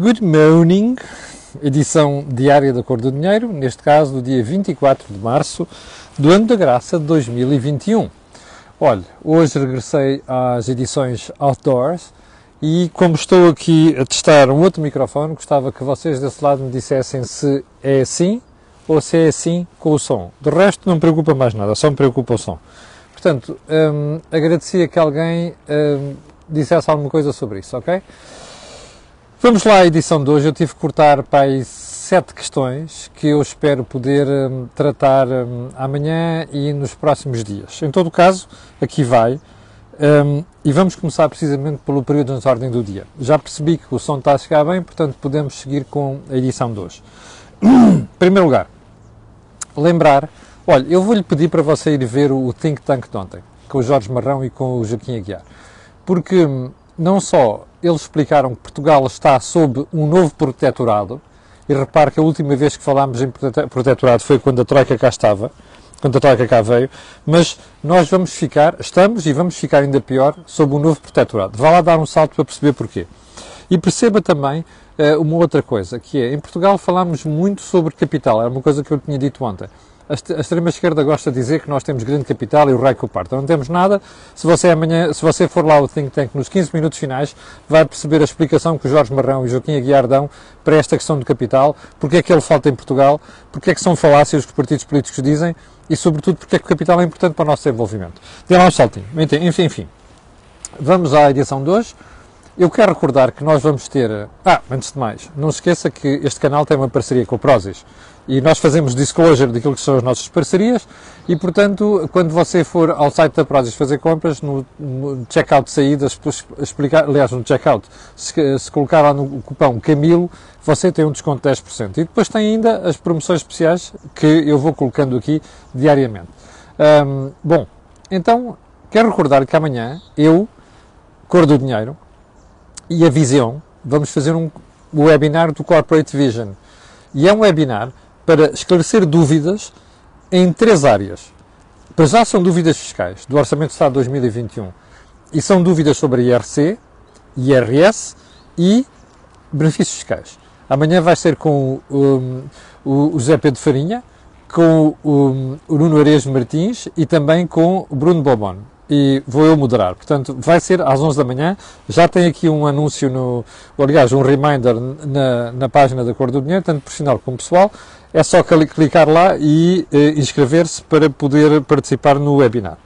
Good morning, edição diária da Cor do Dinheiro, neste caso do dia 24 de março do ano da graça de 2021. Olha, hoje regressei às edições outdoors e como estou aqui a testar um outro microfone, gostava que vocês desse lado me dissessem se é assim ou se é assim com o som. Do resto não me preocupa mais nada, só me preocupa o som. Portanto, hum, agradecia que alguém hum, dissesse alguma coisa sobre isso, ok? Vamos lá à edição de hoje. Eu tive que cortar para aí sete questões que eu espero poder hum, tratar hum, amanhã e nos próximos dias. Em todo o caso, aqui vai. Um, e vamos começar precisamente pelo período de ordem do dia. Já percebi que o som está a chegar bem, portanto podemos seguir com a edição de hoje. em primeiro lugar, lembrar, olha, eu vou-lhe pedir para você ir ver o Think Tank de ontem, com o Jorge Marrão e com o Joaquim Aguiar, porque hum, não só eles explicaram que Portugal está sob um novo protetorado, e repare que a última vez que falámos em protetorado foi quando a Troika cá estava, quando a Troika cá veio, mas nós vamos ficar, estamos e vamos ficar ainda pior sob um novo protetorado. Vá lá dar um salto para perceber porquê. E perceba também uh, uma outra coisa, que é, em Portugal falámos muito sobre capital, era uma coisa que eu tinha dito ontem a extrema-esquerda gosta de dizer que nós temos grande capital e o rei que o parte. Não temos nada. Se você amanhã, se você for lá ao Think Tank nos 15 minutos finais, vai perceber a explicação que o Jorge Marrão e Joaquim Aguiar dão para esta questão do capital, porque é que ele falta em Portugal, porque é que são falácias que os partidos políticos dizem e, sobretudo, porque é que o capital é importante para o nosso desenvolvimento. Dê lá um saltinho. Enfim, enfim. Vamos à edição de hoje. Eu quero recordar que nós vamos ter. Ah, antes de mais, não se esqueça que este canal tem uma parceria com o Prozis e nós fazemos disclosure daquilo que são as nossas parcerias e, portanto, quando você for ao site da Prozis fazer compras, no, no checkout de saídas, explicar, aliás, no checkout, se, se colocar lá no cupão Camilo, você tem um desconto de 10%. E depois tem ainda as promoções especiais que eu vou colocando aqui diariamente. Bom, então, quero recordar que amanhã eu, Cor do Dinheiro e a Visão, vamos fazer um webinar do Corporate Vision. E é um webinar para esclarecer dúvidas em três áreas. Para já são dúvidas fiscais do Orçamento de Estado de 2021 e são dúvidas sobre IRC, IRS e benefícios fiscais. Amanhã vai ser com um, o José Pedro Farinha, com o, o Nuno Areias Martins e também com o Bruno Bobon e vou eu moderar. Portanto, vai ser às 11 da manhã. Já tem aqui um anúncio, no, aliás, um reminder na, na página da Cor do Dinheiro, tanto profissional como pessoal. É só clicar lá e eh, inscrever-se para poder participar no webinar.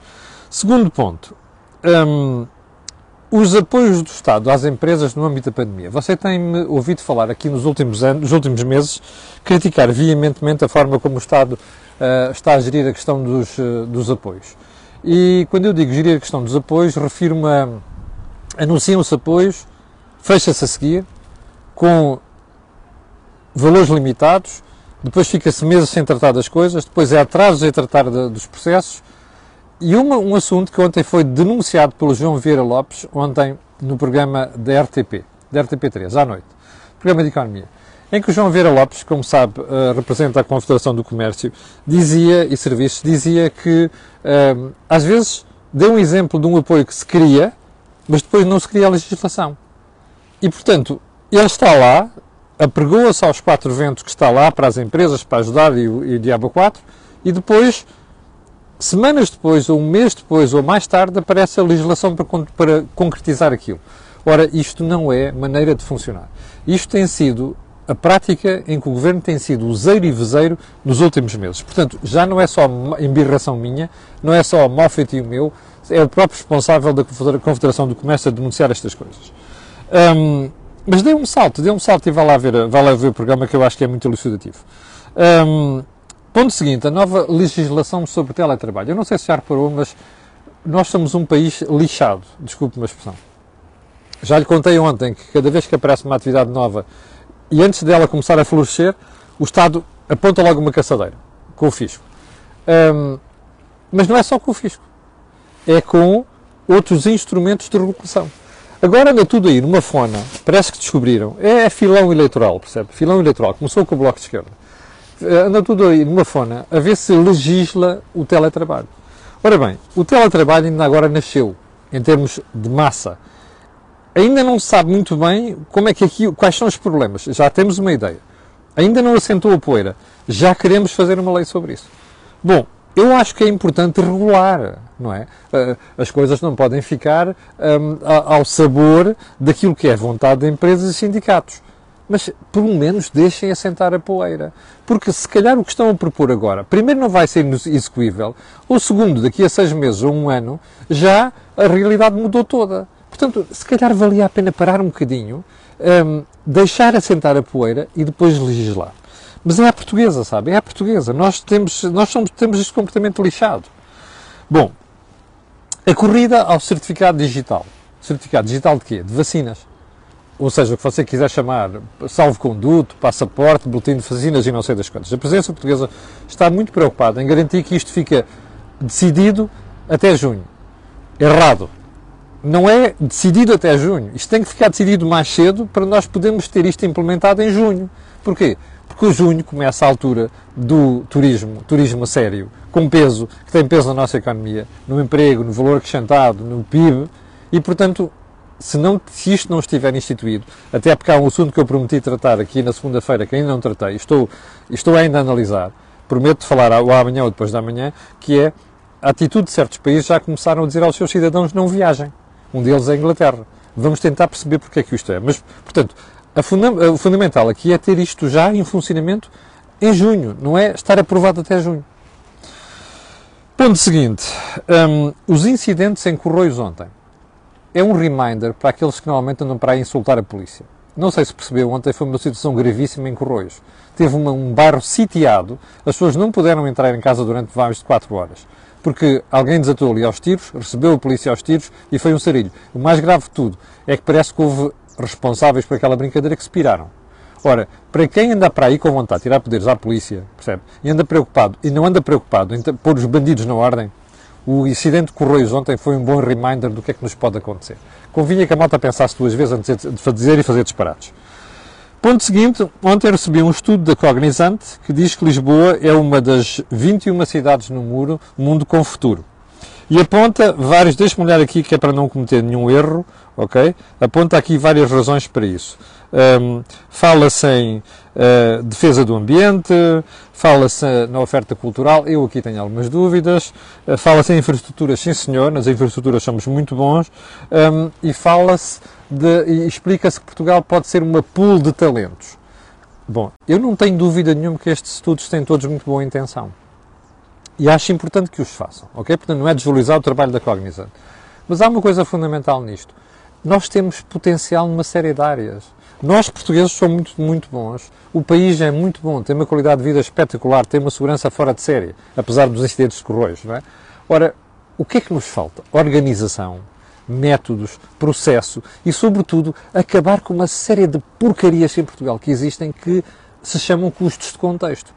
Segundo ponto, um, os apoios do Estado às empresas no âmbito da pandemia. Você tem-me ouvido falar aqui nos últimos anos, nos últimos meses, criticar veementemente a forma como o Estado uh, está a gerir a questão dos, uh, dos apoios. E quando eu digo gerir a questão dos apoios, refiro-me a anunciam-se apoios, fecha-se a seguir, com valores limitados, depois fica-se meses sem tratar das coisas, depois é atrasos em tratar de, dos processos. E uma, um assunto que ontem foi denunciado pelo João Vieira Lopes, ontem no programa da RTP, da RTP3, à noite, programa de Economia em que o João Vieira Lopes, como sabe, uh, representa a Confederação do Comércio, dizia, e Serviços, dizia que uh, às vezes deu um exemplo de um apoio que se queria, mas depois não se cria a legislação. E, portanto, ele está lá, apregoa-se aos quatro ventos que está lá para as empresas, para ajudar, e, e Diabo 4, e depois, semanas depois, ou um mês depois, ou mais tarde, aparece a legislação para, para concretizar aquilo. Ora, isto não é maneira de funcionar. Isto tem sido a prática em que o governo tem sido useiro e vezeiro nos últimos meses. Portanto, já não é só embirração minha, não é só mau feitio meu, é o próprio responsável da Confederação do Comércio a denunciar estas coisas. Um, mas dê um salto, dê um salto e vá lá ver, vá lá ver o programa que eu acho que é muito elucidativo. Um, ponto seguinte, a nova legislação sobre teletrabalho. Eu não sei se já reparou, mas nós somos um país lixado, desculpe uma expressão. Já lhe contei ontem que cada vez que aparece uma atividade nova e antes dela começar a florescer, o Estado aponta logo uma caçadeira com o fisco. Um, mas não é só com o fisco, é com outros instrumentos de regulação. Agora anda tudo aí numa fona, parece que descobriram, é filão eleitoral, percebe? Filão eleitoral, começou com o Bloco de Esquerda. Anda tudo aí numa fona a ver se legisla o teletrabalho. Ora bem, o teletrabalho ainda agora nasceu, em termos de massa, ainda não se sabe muito bem como é que aqui, quais são os problemas. Já temos uma ideia. Ainda não assentou a poeira. Já queremos fazer uma lei sobre isso. Bom, eu acho que é importante regular, não é? Eh, as coisas não podem ficar um, ao sabor daquilo que é vontade de empresas e sindicatos. Mas, pelo menos, deixem assentar a poeira. Porque, se calhar, o que estão a propor agora, primeiro, não vai ser execuível, ou segundo, daqui a seis meses ou um ano, já a realidade mudou toda. Portanto, se calhar valia a pena parar um bocadinho, um, deixar assentar a poeira e depois legislar. Mas é a portuguesa, sabe? É a portuguesa. Nós temos, nós somos, temos este comportamento lixado. Bom, a corrida ao certificado digital. Certificado digital de quê? De vacinas. Ou seja, o que você quiser chamar salvo-conduto, passaporte, boletim de vacinas e não sei das quantas. A presença portuguesa está muito preocupada em garantir que isto fica decidido até junho. Errado não é decidido até junho. Isto tem que ficar decidido mais cedo para nós podermos ter isto implementado em junho. Porquê? Porque junho começa a altura do turismo, turismo a sério, com peso, que tem peso na nossa economia, no emprego, no valor acrescentado, no PIB, e portanto, se, não, se isto não estiver instituído, até porque há um assunto que eu prometi tratar aqui na segunda-feira, que ainda não tratei, estou, estou ainda a analisar, prometo falar ou amanhã ou depois da manhã, que é a atitude de certos países já começaram a dizer aos seus cidadãos não viajem. Um deles é a Inglaterra. Vamos tentar perceber porque é que isto é. Mas, portanto, funda o fundamental aqui é ter isto já em funcionamento em junho, não é estar aprovado até junho. Ponto seguinte: um, os incidentes em Corroios ontem. É um reminder para aqueles que normalmente andam para aí insultar a polícia. Não sei se percebeu, ontem foi uma situação gravíssima em Corroios. Teve uma, um bairro sitiado, as pessoas não puderam entrar em casa durante mais de 4 horas porque alguém desatou ali aos tiros, recebeu a polícia aos tiros e foi um sarilho. O mais grave de tudo é que parece que houve responsáveis por aquela brincadeira que se piraram. Ora, para quem anda para aí com vontade de tirar poderes à polícia, percebe? E anda preocupado, e não anda preocupado em pôr os bandidos na ordem, o incidente de Correios ontem foi um bom reminder do que é que nos pode acontecer. Convinha que a malta pensasse duas vezes antes de fazer e fazer disparates. Ponto seguinte, ontem recebi um estudo da Cognizante que diz que Lisboa é uma das 21 cidades no muro, mundo com futuro. E aponta vários, deixe-me olhar aqui que é para não cometer nenhum erro, ok? Aponta aqui várias razões para isso. Um, fala-se em uh, defesa do ambiente, fala-se na oferta cultural, eu aqui tenho algumas dúvidas, uh, fala-se em infraestruturas, sim senhor, nas infraestruturas somos muito bons, um, e fala-se e explica-se que Portugal pode ser uma pool de talentos. Bom, eu não tenho dúvida nenhuma que estes estudos têm todos muito boa intenção. E acho importante que os façam, ok? Portanto, não é desvalorizar o trabalho da Cognizant. Mas há uma coisa fundamental nisto. Nós temos potencial numa série de áreas. Nós, portugueses, somos muito, muito bons. O país é muito bom, tem uma qualidade de vida espetacular, tem uma segurança fora de série, apesar dos incidentes de correios, não é? Ora, o que é que nos falta? Organização, métodos, processo e, sobretudo, acabar com uma série de porcarias em Portugal que existem que se chamam custos de contexto.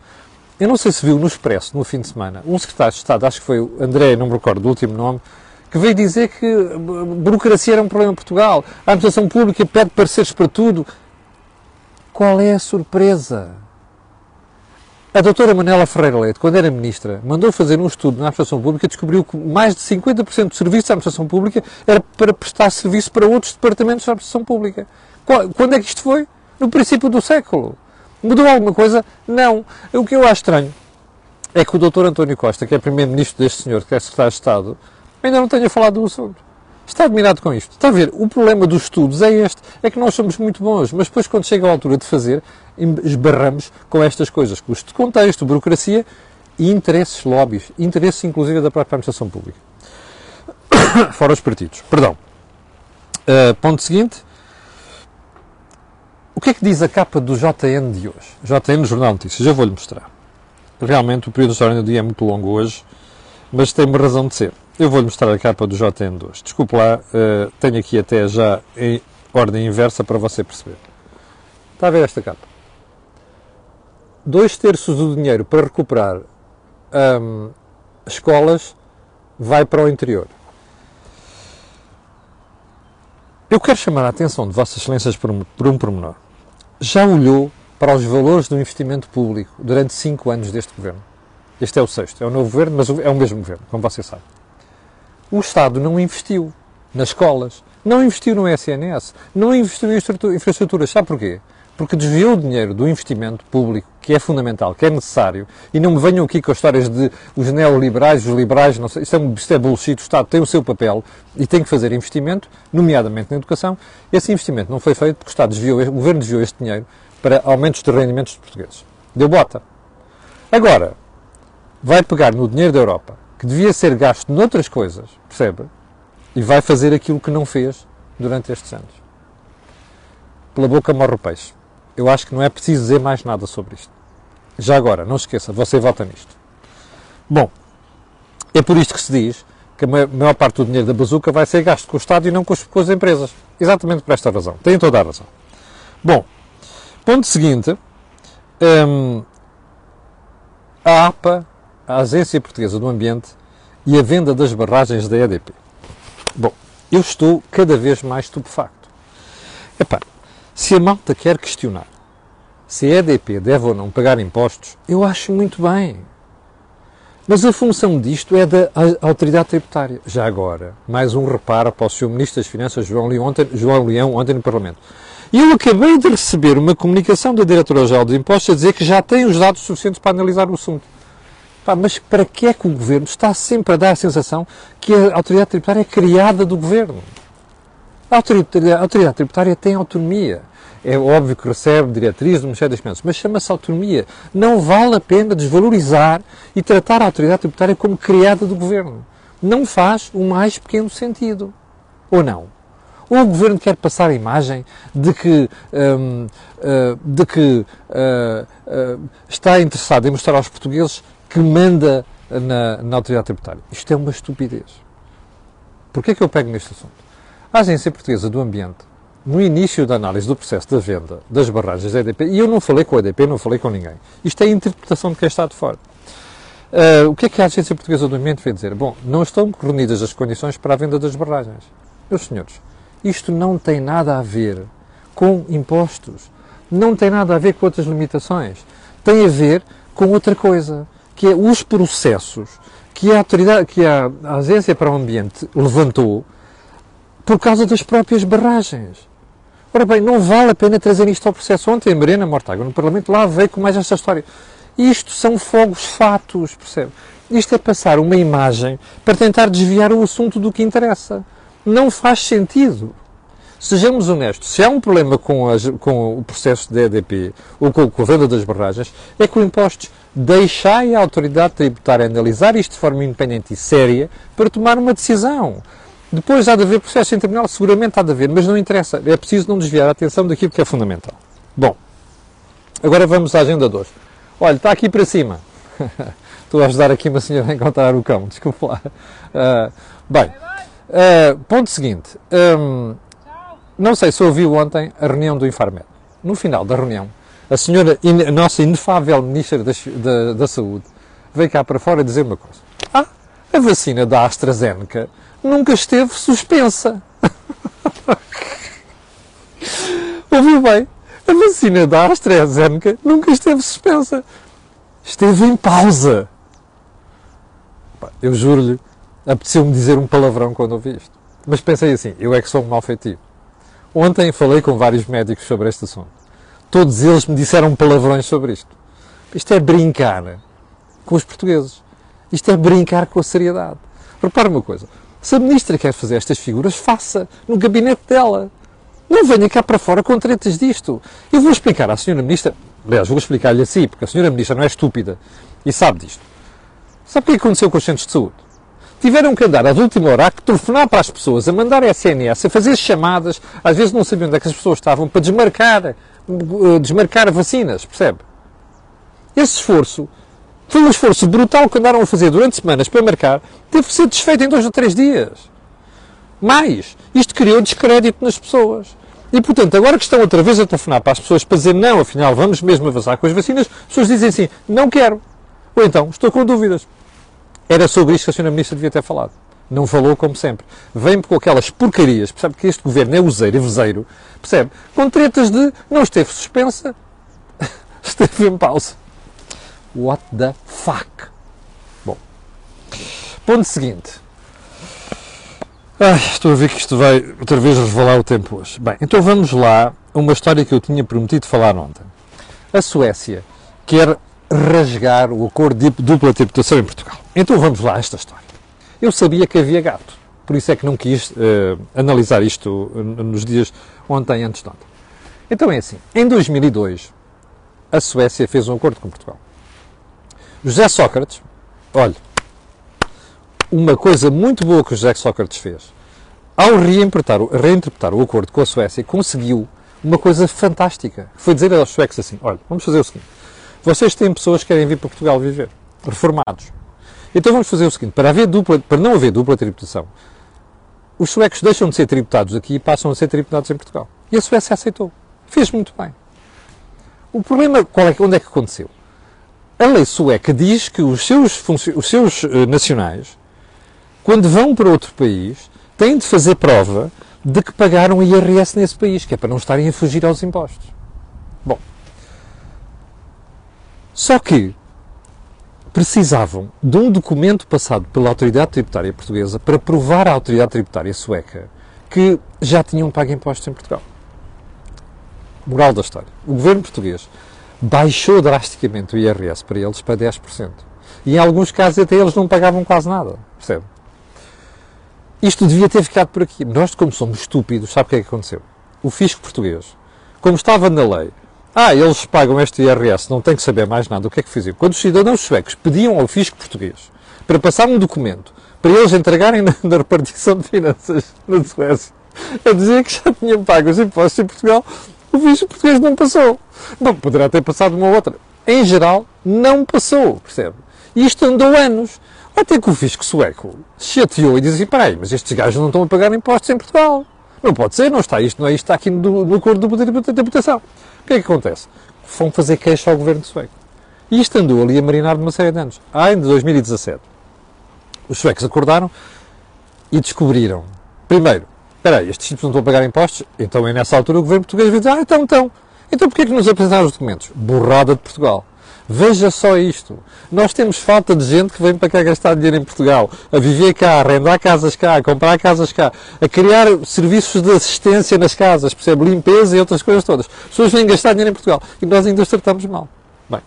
Eu não sei se viu no Expresso, no fim de semana, um secretário de Estado, acho que foi o André, não me recordo do último nome, que veio dizer que burocracia era um problema em Portugal, a administração pública pede pareceres para tudo. Qual é a surpresa? A doutora Manela Ferreira Leite, quando era ministra, mandou fazer um estudo na administração pública e descobriu que mais de 50% do serviço da administração pública era para prestar serviço para outros departamentos da administração pública. Quando é que isto foi? No princípio do século. Mudou alguma coisa? Não. O que eu acho estranho é que o doutor António Costa, que é primeiro-ministro deste senhor, que é secretário de Estado, ainda não tenha falado do assunto. Está admirado com isto. Está a ver? O problema dos estudos é este. É que nós somos muito bons, mas depois, quando chega a altura de fazer, esbarramos com estas coisas. Custo de contexto, burocracia e interesses lobbies. Interesses, inclusive, da própria administração pública. Fora os partidos. Perdão. Uh, ponto seguinte. O que é que diz a capa do JN de hoje? JN, Jornal Notícias. Já vou-lhe mostrar. Realmente, o período de história do dia é muito longo hoje, mas tem uma razão de ser. Eu vou-lhe mostrar a capa do JN2. Desculpe lá, uh, tenho aqui até já em ordem inversa para você perceber. Está a ver esta capa? Dois terços do dinheiro para recuperar um, escolas vai para o interior. Eu quero chamar a atenção de Vossas Excelências por um, por um pormenor. Já olhou para os valores do investimento público durante cinco anos deste governo? Este é o sexto, é o novo governo, mas é o mesmo governo, como você sabe o Estado não investiu nas escolas, Não investiu no SNS, não investiu em infraestruturas. Sabe porquê? Porque desviou o dinheiro do investimento público, que é fundamental, que é necessário, e não me venham aqui com as histórias de os neoliberais, os liberais, não sei, isto é, é bullshit, o Estado tem o seu papel e tem que fazer investimento, nomeadamente na educação. Esse investimento não foi feito porque o Estado desviou, o Governo desviou este dinheiro para aumentos de rendimentos dos portugueses. Deu bota. Agora, vai pegar no dinheiro da Europa, que devia ser gasto noutras coisas, percebe? E vai fazer aquilo que não fez durante estes anos. Pela boca morre o peixe. Eu acho que não é preciso dizer mais nada sobre isto. Já agora, não esqueça, você vota nisto. Bom, é por isto que se diz que a maior parte do dinheiro da bazuca vai ser gasto com o Estado e não com as empresas. Exatamente por esta razão. Tem toda a razão. Bom, ponto seguinte. Hum, a APA, a Agência Portuguesa do Ambiente, e a venda das barragens da EDP. Bom, eu estou cada vez mais estupefacto. Epá, se a malta quer questionar se a EDP deve ou não pagar impostos, eu acho muito bem. Mas a função disto é da autoridade tributária. Já agora, mais um reparo para o Sr. Ministro das Finanças, João Leão, ontem, João Leão, ontem no Parlamento. Eu acabei de receber uma comunicação da Diretora-Geral dos Impostos a dizer que já tem os dados suficientes para analisar o assunto. Pá, mas para que é que o Governo está sempre a dar a sensação que a autoridade tributária é criada do Governo? A autoridade, a autoridade tributária tem autonomia. É óbvio que recebe diretrizes do Ministério das Finanças, mas chama-se autonomia. Não vale a pena desvalorizar e tratar a autoridade tributária como criada do Governo. Não faz o mais pequeno sentido. Ou não? Ou o governo quer passar a imagem de que, um, uh, ah, de que uh, está interessado em mostrar aos portugueses que manda na, na autoridade tributária. Isto é uma estupidez. Porquê é que eu pego neste assunto? A Agência Portuguesa do Ambiente, no início da análise do processo da venda das barragens da EDP, e eu não falei com a EDP, não falei com ninguém, isto é a interpretação de quem está de fora. Uh, o que é que a Agência Portuguesa do Ambiente vem dizer? Bom, não estão reunidas as condições para a venda das barragens. Meus senhores, isto não tem nada a ver com impostos, não tem nada a ver com outras limitações, tem a ver com outra coisa, que é os processos que a autoridade, que a, Agência para o Ambiente levantou por causa das próprias barragens. Ora bem, não vale a pena trazer isto ao processo. Ontem a Mariana Mortágua no Parlamento lá veio com mais esta história. Isto são fogos fatos, percebe? Isto é passar uma imagem para tentar desviar o assunto do que interessa não faz sentido. Sejamos honestos, se há um problema com, com o processo de EDP ou com, com, a venda das barragens, é com impostos. Deixai a autoridade tributária analisar isto de forma independente e séria para tomar uma decisão. Depois há de haver processo em tribunal, seguramente há de haver, mas não interessa. É preciso não desviar a atenção daquilo que é fundamental. Bom, agora vamos à agenda 2. Olha, está aqui para cima. Estou a ajudar aqui uma senhora a encontrar o cão, desculpa lá. Uh, bem, Uh, ponto seguinte. Um, não sei se ouviu ontem a reunião do Infarmed. No final da reunião, a senhora, a nossa inefável Ministra da, da, da Saúde, veio cá para fora dizer uma coisa. Ah, a vacina da AstraZeneca nunca esteve suspensa. Ouviu bem? A vacina da AstraZeneca nunca esteve suspensa. Esteve em pausa. Eu juro-lhe apeteceu-me dizer um palavrão quando ouvi isto. Mas pensei assim, eu é que sou um mal feitio. Ontem falei com vários médicos sobre este assunto. Todos eles me disseram palavrões sobre isto. Isto é brincar com os portugueses. Isto é brincar com a seriedade. Repare uma coisa. Se a ministra quer fazer estas figuras, faça no gabinete dela. Não venha cá para fora com tretas disto. Eu vou explicar à senhora ministra, aliás, vou explicar-lhe assim, porque a senhora ministra não é estúpida e sabe disto. Sabe o que aconteceu com os centros de saúde? tiveram que andar às última hora a telefonar para as pessoas, a mandar SMS, a fazer chamadas, às vezes não sabiam onde é que as pessoas estavam, para desmarcar, eh, desmarcar vacinas, percebe? Esse esforço foi um esforço brutal que andaram a fazer durante semanas para marcar, teve que ser desfeito em dois ou três dias. Mais, isto criou descrédito nas pessoas. E, portanto, agora que estão outra vez a telefonar para as pessoas para dizer não, afinal, vamos mesmo avançar com as vacinas, as pessoas dizem assim, não quero. Ou então, estou com dúvidas. Era sobre isto que a Sra. Ministra devia ter falado. Não falou, como sempre. Vem com aquelas porcarias, percebe que este governo é useiro e vezeiro, percebe? Com tretas de não esteve suspensa, esteve em pausa. What the fuck? Bom, ponto seguinte. Ai, estou a ver que isto vai outra vez revelar o tempo hoje. Bem, então vamos lá a uma história que eu tinha prometido falar ontem. A Suécia quer rasgar o acordo de dupla tributação em Portugal. Então vamos lá a esta história. Eu sabia que havia gato, por isso é que não quis uh, analisar isto nos dias ontem antes de ontem. Então é assim, em 2002 a Suécia fez um acordo com Portugal. José Sócrates, olha, uma coisa muito boa que o José Sócrates fez, ao reinterpretar, reinterpretar o acordo com a Suécia, conseguiu uma coisa fantástica. Foi dizer aos suecos assim: olha, vamos fazer o seguinte, vocês têm pessoas que querem vir para Portugal viver, reformados. Então vamos fazer o seguinte: para, haver dupla, para não haver dupla tributação, os suecos deixam de ser tributados aqui e passam a ser tributados em Portugal. E a Suécia aceitou. Fez muito bem. O problema, qual é, onde é que aconteceu? A lei sueca diz que os seus, os seus uh, nacionais, quando vão para outro país, têm de fazer prova de que pagaram IRS nesse país, que é para não estarem a fugir aos impostos. Bom, só que precisavam de um documento passado pela autoridade tributária portuguesa para provar à autoridade tributária sueca que já tinham pago impostos em Portugal. Moral da história. O governo português baixou drasticamente o IRS para eles para 10%. E em alguns casos até eles não pagavam quase nada. Percebe? Isto devia ter ficado por aqui. Nós, como somos estúpidos, sabe o que é que aconteceu? O fisco português, como estava na lei, ah, eles pagam este IRS, não tem que saber mais nada. O que é que fizeram? Quando os cidadãos suecos pediam ao fisco português para passar um documento para eles entregarem na, na repartição de finanças na Suécia, a dizer que já tinham pago os impostos em Portugal, o fisco português não passou. Bom, poderá ter passado uma outra. Em geral, não passou, percebe? E isto andou anos. Até que o fisco sueco chateou e disse assim, peraí, mas estes gajos não estão a pagar impostos em Portugal. Não pode ser, não está isto, não é isto, está aqui no, no acordo de deputação. O que é que acontece? Vão fazer queixa ao governo sueco. E isto andou ali a marinar de uma série de anos. Ah, em 2017, os suecos acordaram e descobriram, primeiro, espera aí, estes tipos não estão a pagar impostos, então é nessa altura o governo português vai dizer, ah, então, então, então porquê é que nos apresentaram os documentos? Borrada de Portugal. Veja só isto. Nós temos falta de gente que vem para cá gastar dinheiro em Portugal, a viver cá, a arrendar casas cá, a comprar casas cá, a criar serviços de assistência nas casas, percebe? Limpeza e outras coisas todas. As pessoas vêm gastar dinheiro em Portugal e nós ainda os tratamos mal. Bem,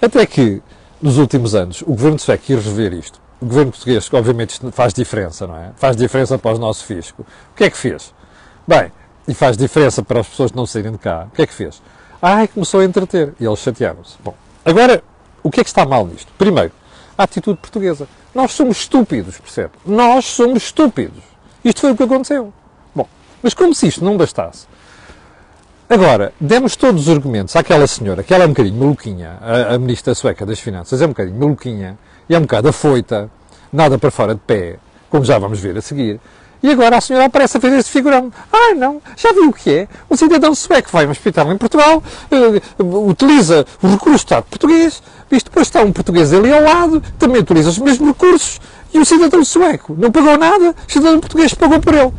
até que, nos últimos anos, o governo sueco ir rever isto. O governo português, obviamente faz diferença, não é? Faz diferença para o nosso fisco. O que é que fez? Bem, e faz diferença para as pessoas não saírem de cá. O que é que fez? Ai, começou a entreter. E eles chatearam-se. Bom, Agora, o que é que está mal nisto? Primeiro, a atitude portuguesa. Nós somos estúpidos, percebe? Nós somos estúpidos. Isto foi o que aconteceu. Bom, mas como se isto não bastasse, agora, demos todos os argumentos àquela senhora, que ela é um bocadinho maluquinha, a, a ministra sueca das Finanças é um bocadinho maluquinha, e é um bocado afoita, nada para fora de pé, como já vamos ver a seguir, e agora a senhora aparece a fazer este figurão. Ah, não, já viu o que é? Um cidadão sueco vai a um hospital em Portugal, uh, utiliza o recurso do Estado português, isto depois está um português ali ao lado, também utiliza os mesmos recursos, e o cidadão sueco não pagou nada, o cidadão português pagou por ele.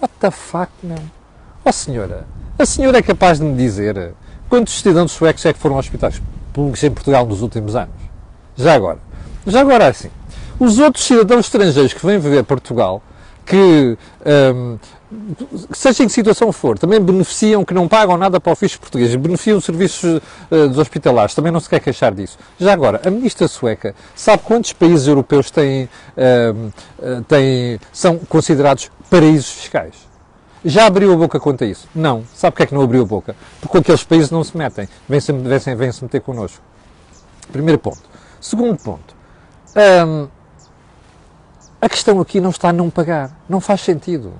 What the fuck, oh, senhora, a senhora é capaz de me dizer quantos cidadãos suecos é que foram aos hospitais públicos em Portugal nos últimos anos? Já agora. Já agora, assim, os outros cidadãos estrangeiros que vêm viver a Portugal que, um, seja em que situação for, também beneficiam, que não pagam nada para o fisco português, beneficiam os serviços uh, dos hospitalares, também não se quer queixar disso. Já agora, a ministra sueca sabe quantos países europeus têm, uh, têm, são considerados paraísos fiscais? Já abriu a boca quanto a isso? Não. Sabe porque é que não abriu a boca? Porque aqueles países não se metem, vêm-se vêm, vêm -se meter connosco. Primeiro ponto. Segundo ponto. A questão aqui não está a não pagar. Não faz sentido.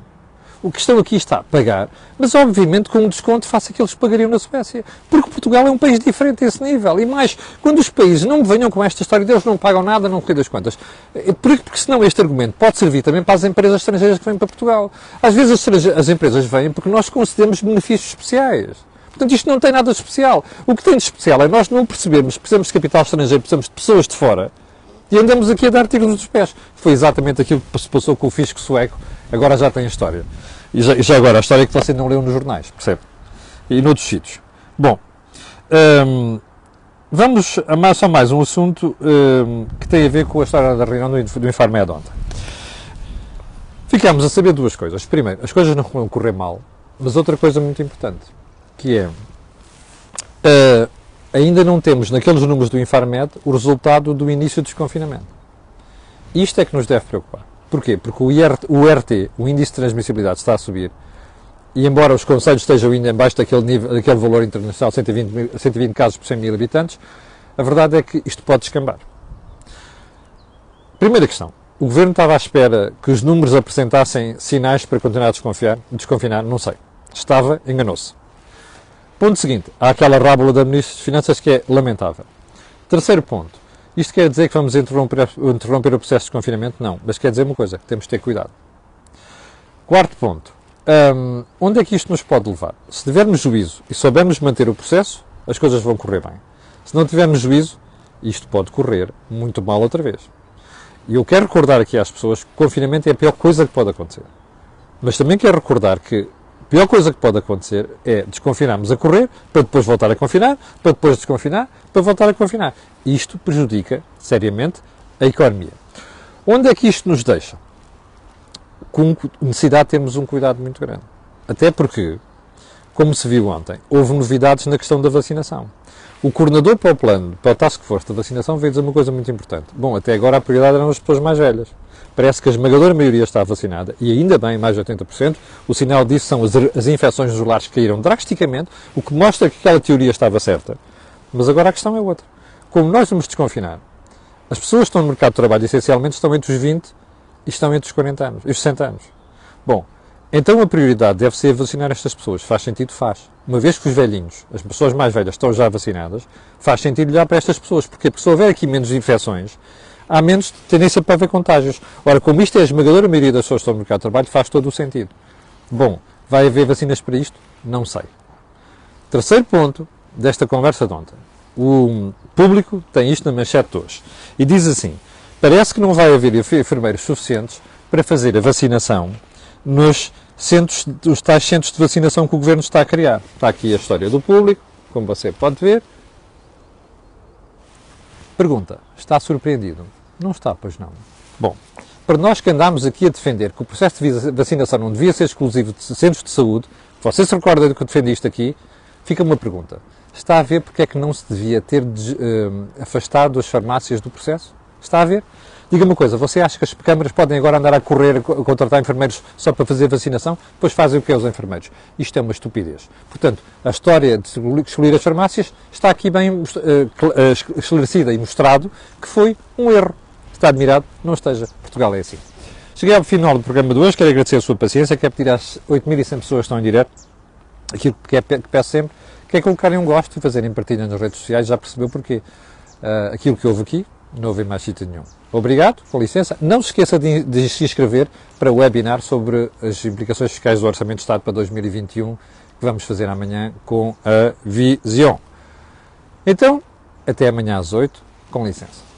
O questão aqui está a pagar, mas obviamente com um desconto face àqueles que pagariam na Suécia. Porque Portugal é um país diferente a esse nível. E mais, quando os países não venham com esta história deles não pagam nada, não sei das quantas. Eh, porque, porque senão este argumento pode servir também para as empresas estrangeiras que vêm para Portugal. Às vezes as, as empresas vêm porque nós concedemos benefícios especiais. Portanto, isto não tem nada de especial. O que tem de especial é nós não percebermos, precisamos de capital estrangeiro, precisamos de pessoas de fora, e andamos aqui a dar tiros nos pés. Foi exatamente aquilo que se passou com o fisco sueco, agora já tem história. E já, já agora, a história que você não leu nos jornais, percebe? E noutros sítios. Bom, hum, vamos a mais, só mais um assunto hum, que tem a ver com a história da reunião do, do Infarmed ontem. ficámos a saber duas coisas. Primeiro, as coisas não vão correr mal, mas outra coisa muito importante, que é uh, ainda não temos naqueles números do Infarmed o resultado do início do desconfinamento. Isto é que nos deve preocupar. Porquê? Porque o, IRT, o RT, o índice de transmissibilidade, está a subir e embora os conselhos estejam ainda embaixo daquele, nível, daquele valor internacional, 120, 120 casos por 100 mil habitantes, a verdade é que isto pode descambar. Primeira questão. O governo estava à espera que os números apresentassem sinais para continuar a desconfiar, desconfinar? Não sei. Estava, enganou-se. Ponto seguinte. Há aquela rábula da Ministra das Finanças que é lamentável. Terceiro ponto. Isto quer dizer que vamos interromper, interromper o processo de confinamento? Não. Mas quer dizer uma coisa, que temos de ter cuidado. Quarto ponto. Um, onde é que isto nos pode levar? Se tivermos juízo e soubermos manter o processo, as coisas vão correr bem. Se não tivermos juízo, isto pode correr muito mal outra vez. E eu quero recordar aqui às pessoas que o confinamento é a pior coisa que pode acontecer. Mas também quero recordar que pior coisa que pode acontecer é desconfinarmos a correr, para depois voltar a confinar, para depois desconfinar, para voltar a confinar. Isto prejudica seriamente a economia. Onde é que isto nos deixa? com necessidade de termos um cuidado muito grande. Até porque, como se viu ontem, houve novidades na questão da vacinação. O coordenador para o plano, para o Task Force da vacinação, veio dizer uma coisa muito importante. Bom, até agora a prioridade eram as pessoas mais velhas. Parece que a esmagadora maioria está vacinada, e ainda bem, mais de 80%. O sinal disso são as, as infecções nos lares que caíram drasticamente, o que mostra que aquela teoria estava certa. Mas agora a questão é outra. Como nós vamos desconfinar, as pessoas que estão no mercado de trabalho, essencialmente, estão entre os 20 e estão entre os 40 anos, os 60 anos. Bom, então a prioridade deve ser vacinar estas pessoas. Faz sentido? Faz. Uma vez que os velhinhos, as pessoas mais velhas, estão já vacinadas, faz sentido olhar para estas pessoas. Porquê? Porque se houver aqui menos infecções, há menos tendência para haver contágios. Ora, como isto é a esmagadora maioria das pessoas que estão no mercado de trabalho, faz todo o sentido. Bom, vai haver vacinas para isto? Não sei. Terceiro ponto desta conversa de ontem. O público tem isto na manchete de hoje. E diz assim, Parece que não vai haver enfermeiros suficientes para fazer a vacinação nos centros, os tais centros de vacinação que o Governo está a criar. Está aqui a história do público, como você pode ver. Pergunta, está surpreendido? Não está, pois não. Bom, para nós que andámos aqui a defender que o processo de vacinação não devia ser exclusivo de centros de saúde, você se recorda do que eu defendi isto aqui, fica uma pergunta. Está a ver porque é que não se devia ter uh, afastado as farmácias do processo? Está a ver? Diga uma coisa, você acha que as câmaras podem agora andar a correr a contratar enfermeiros só para fazer vacinação? Depois fazem o que é os enfermeiros. Isto é uma estupidez. Portanto, a história de escolher as farmácias está aqui bem uh, esclarecida e mostrado que foi um erro. Está admirado? Não esteja. Portugal é assim. Cheguei ao final do programa de hoje, quero agradecer a sua paciência, quero pedir às 8.100 pessoas que estão em direto, aquilo que, é, que peço sempre, que é colocarem um gosto e fazerem partilha nas redes sociais, já percebeu porquê. Uh, aquilo que houve aqui, não houve mais sítio nenhum. Obrigado, com licença. Não se esqueça de, de, se inscrever para o webinar sobre as implicações fiscais do Orçamento de Estado para 2021, que vamos fazer amanhã com a Vision. Então, até amanhã às 8, com licença.